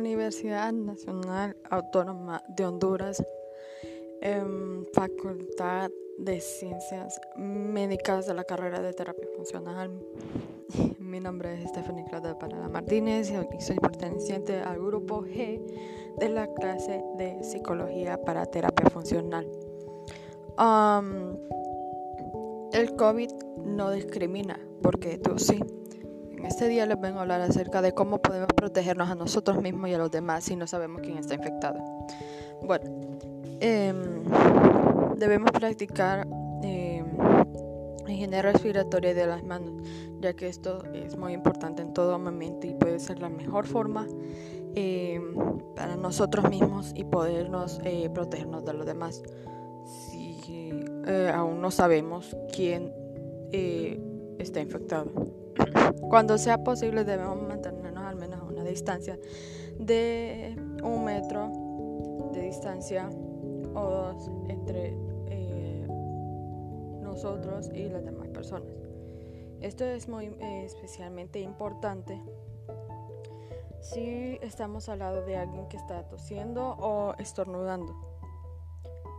Universidad Nacional Autónoma de Honduras, en Facultad de Ciencias Médicas de la carrera de Terapia Funcional. Mi nombre es Stephanie Claudia Parada Martínez y soy perteneciente al grupo G de la clase de Psicología para Terapia Funcional. el COVID no discrimina, porque tú sí. En este día les vengo a hablar acerca de cómo podemos protegernos a nosotros mismos y a los demás si no sabemos quién está infectado. Bueno, em, debemos practicar eh, higiene respiratoria de las manos, ya que esto es muy importante en todo momento y puede ser la mejor forma em, para nosotros mismos y podernos eh, protegernos de los demás. Si eh, aún no sabemos quién eh, está infectado. Cuando sea posible debemos mantenernos al menos a una distancia de un metro de distancia o dos entre eh, nosotros y las demás personas. Esto es muy eh, especialmente importante si estamos al lado de alguien que está tosiendo o estornudando,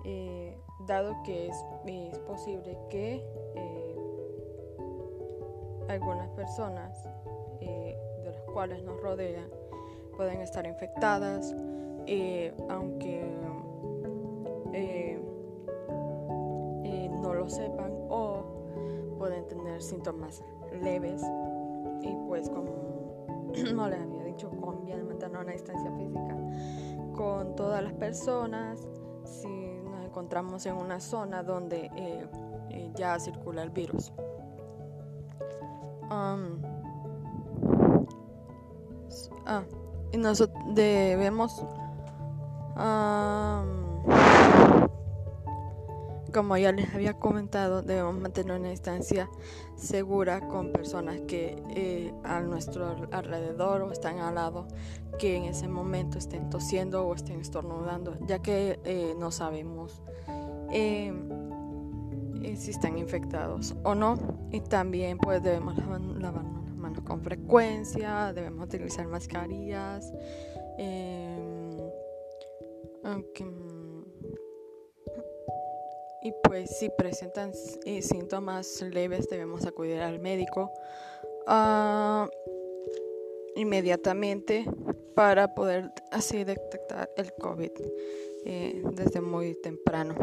eh, dado que es, es posible que algunas personas eh, de las cuales nos rodean pueden estar infectadas, eh, aunque eh, no lo sepan o pueden tener síntomas leves y pues como no les había dicho conviene mantener una distancia física con todas las personas si nos encontramos en una zona donde ya circula el virus. Um, ah, y nosotros debemos, como ya les había comentado, debemos mantener una distancia segura con personas que eh, a nuestro alrededor o están al lado, que en ese momento estén tosiendo o estén estornudando, ya que eh, no sabemos. Eh, si están infectados o no. Y también pues debemos lavarnos las manos con frecuencia, debemos utilizar mascarillas. Em, y pues si presentan eh, síntomas leves debemos acudir al médico ah, inmediatamente para poder así detectar el COVID eh, desde muy temprano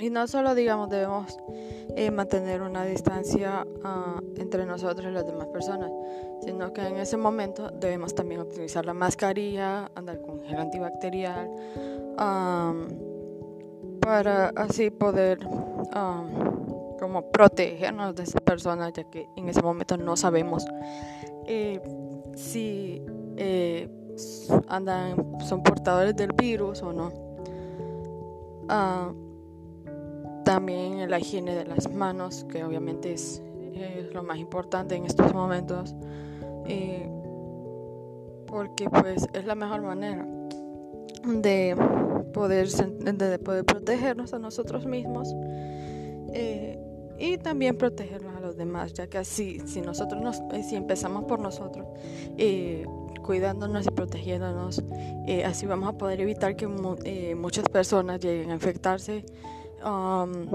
y no solo, digamos, debemos eh, mantener una distancia ah, entre nosotros y las demás personas, sino que en ese momento debemos también utilizar la mascarilla, andar con gel antibacterial, para así poder como protegernos de esas personas, ya que en ese momento no sabemos eh, si eh, andan, son portadores del virus o no. Ah, también la higiene de las manos, que obviamente es, lo más importante en estos momentos, porque pues es la mejor manera de poder, de poder protegernos a nosotros mismos eh, y también protegernos a los demás, ya que así, si nosotros nos, eh, si empezamos por nosotros, eh, cuidándonos y protegiéndonos. Eh, así vamos a poder evitar que eh, muchas personas lleguen a infectarse um,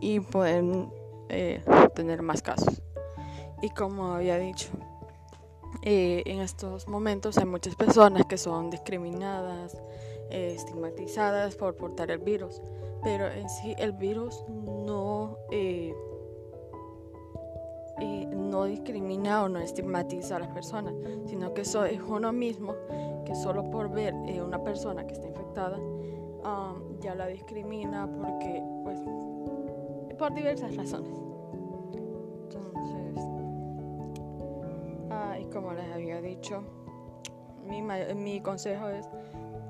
y pueden eh, tener más casos. Y como había dicho, en estos momentos hay muchas personas que son discriminadas, estigmatizadas por portar el virus, pero en sí el virus no no discrimina o no estigmatiza a las personas, sino que eso es uno mismo que solo por ver eh, una persona que está infectada um, ya la discrimina porque, pues, por diversas razones. Entonces, ah, y como les había dicho, mi, mi consejo es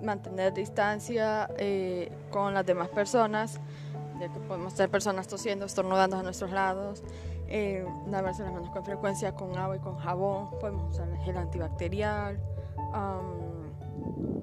mantener distancia eh, con las demás personas, ya que podemos ser personas tosiendo, estornudando a nuestros lados, eh, lavarse las manos con frecuencia con agua y con jabón, podemos usar el gel antibacterial. Um,